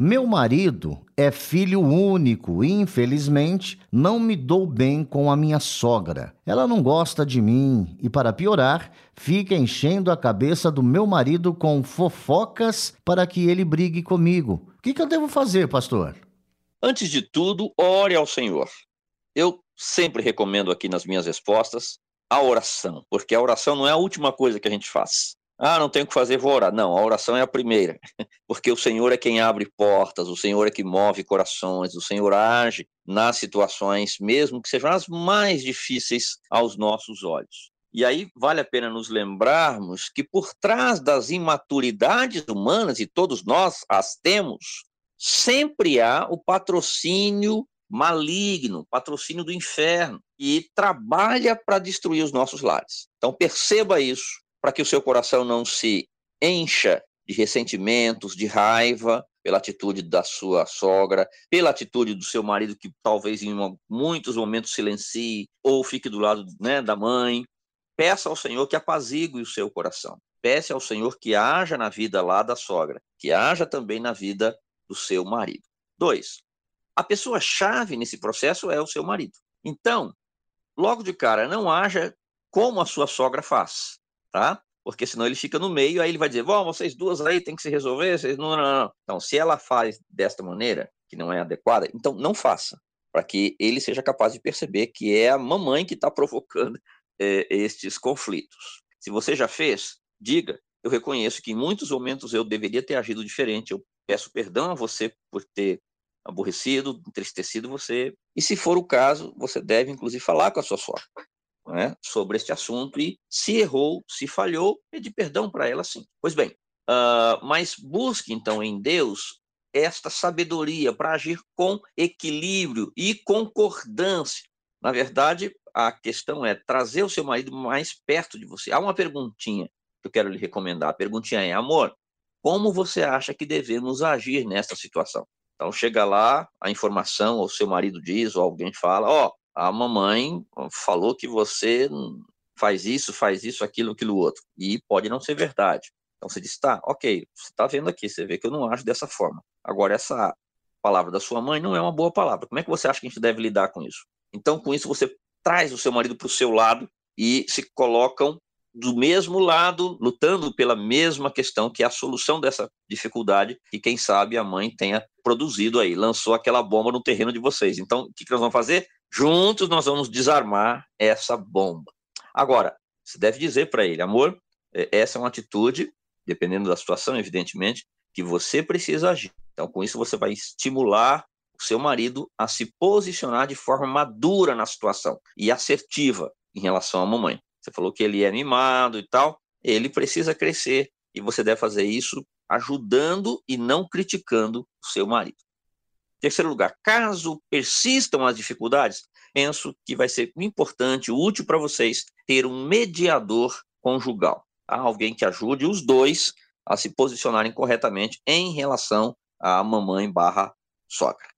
Meu marido é filho único e, infelizmente, não me dou bem com a minha sogra. Ela não gosta de mim e, para piorar, fica enchendo a cabeça do meu marido com fofocas para que ele brigue comigo. O que, que eu devo fazer, pastor? Antes de tudo, ore ao Senhor. Eu sempre recomendo aqui nas minhas respostas a oração, porque a oração não é a última coisa que a gente faz. Ah, não tenho o que fazer, vou orar. Não, a oração é a primeira, porque o Senhor é quem abre portas, o Senhor é que move corações, o Senhor age nas situações, mesmo que sejam as mais difíceis aos nossos olhos. E aí vale a pena nos lembrarmos que por trás das imaturidades humanas, e todos nós as temos, sempre há o patrocínio maligno, patrocínio do inferno, e trabalha para destruir os nossos lares. Então perceba isso para que o seu coração não se encha de ressentimentos, de raiva pela atitude da sua sogra, pela atitude do seu marido que talvez em muitos momentos silencie ou fique do lado né, da mãe. Peça ao Senhor que apazigue o seu coração. Peça ao Senhor que haja na vida lá da sogra, que haja também na vida do seu marido. Dois, a pessoa chave nesse processo é o seu marido. Então, logo de cara, não haja como a sua sogra faz tá? Porque senão ele fica no meio, aí ele vai dizer, bom, vocês duas aí tem que se resolver, vocês não, não, não. Então, se ela faz desta maneira, que não é adequada, então não faça, para que ele seja capaz de perceber que é a mamãe que está provocando é, estes conflitos. Se você já fez, diga, eu reconheço que em muitos momentos eu deveria ter agido diferente, eu peço perdão a você por ter aborrecido, entristecido você, e se for o caso, você deve inclusive falar com a sua sogra né, sobre este assunto e se errou, se falhou, pedir perdão para ela sim. Pois bem, uh, mas busque então em Deus esta sabedoria para agir com equilíbrio e concordância. Na verdade, a questão é trazer o seu marido mais perto de você. Há uma perguntinha que eu quero lhe recomendar. A perguntinha é: amor, como você acha que devemos agir nesta situação? Então chega lá, a informação, ou seu marido diz, ou alguém fala: ó, oh, a mamãe falou que você faz isso, faz isso, aquilo, aquilo outro. E pode não ser verdade. Então você diz, tá, ok, você está vendo aqui, você vê que eu não acho dessa forma. Agora, essa palavra da sua mãe não é uma boa palavra. Como é que você acha que a gente deve lidar com isso? Então, com isso, você traz o seu marido para o seu lado e se colocam do mesmo lado, lutando pela mesma questão, que é a solução dessa dificuldade, e quem sabe a mãe tenha produzido aí, lançou aquela bomba no terreno de vocês. Então, o que, que nós vamos fazer? Juntos nós vamos desarmar essa bomba. Agora, você deve dizer para ele, amor, é, essa é uma atitude, dependendo da situação, evidentemente, que você precisa agir. Então, com isso, você vai estimular o seu marido a se posicionar de forma madura na situação e assertiva em relação à mamãe. Você falou que ele é mimado e tal, ele precisa crescer e você deve fazer isso ajudando e não criticando o seu marido. Terceiro lugar, caso persistam as dificuldades, penso que vai ser importante, útil para vocês ter um mediador conjugal, tá? alguém que ajude os dois a se posicionarem corretamente em relação à mamãe barra sogra.